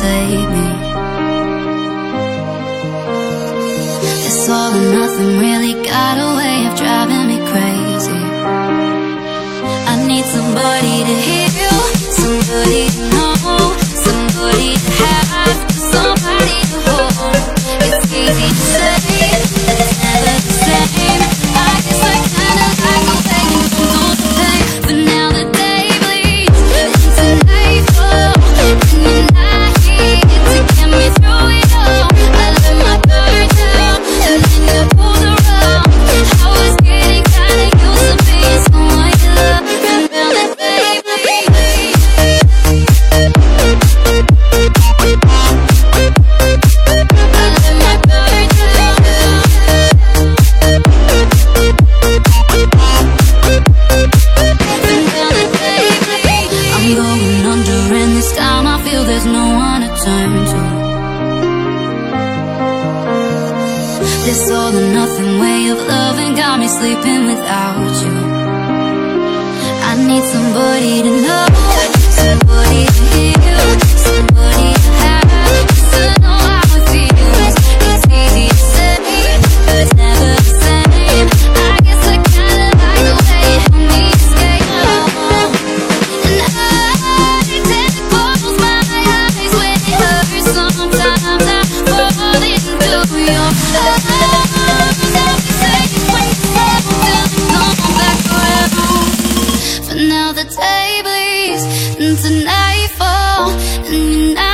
save me. It's all or nothing, really. this all or nothing way of loving got me sleeping without you. I need somebody to know, somebody to hear. grateful. Mm,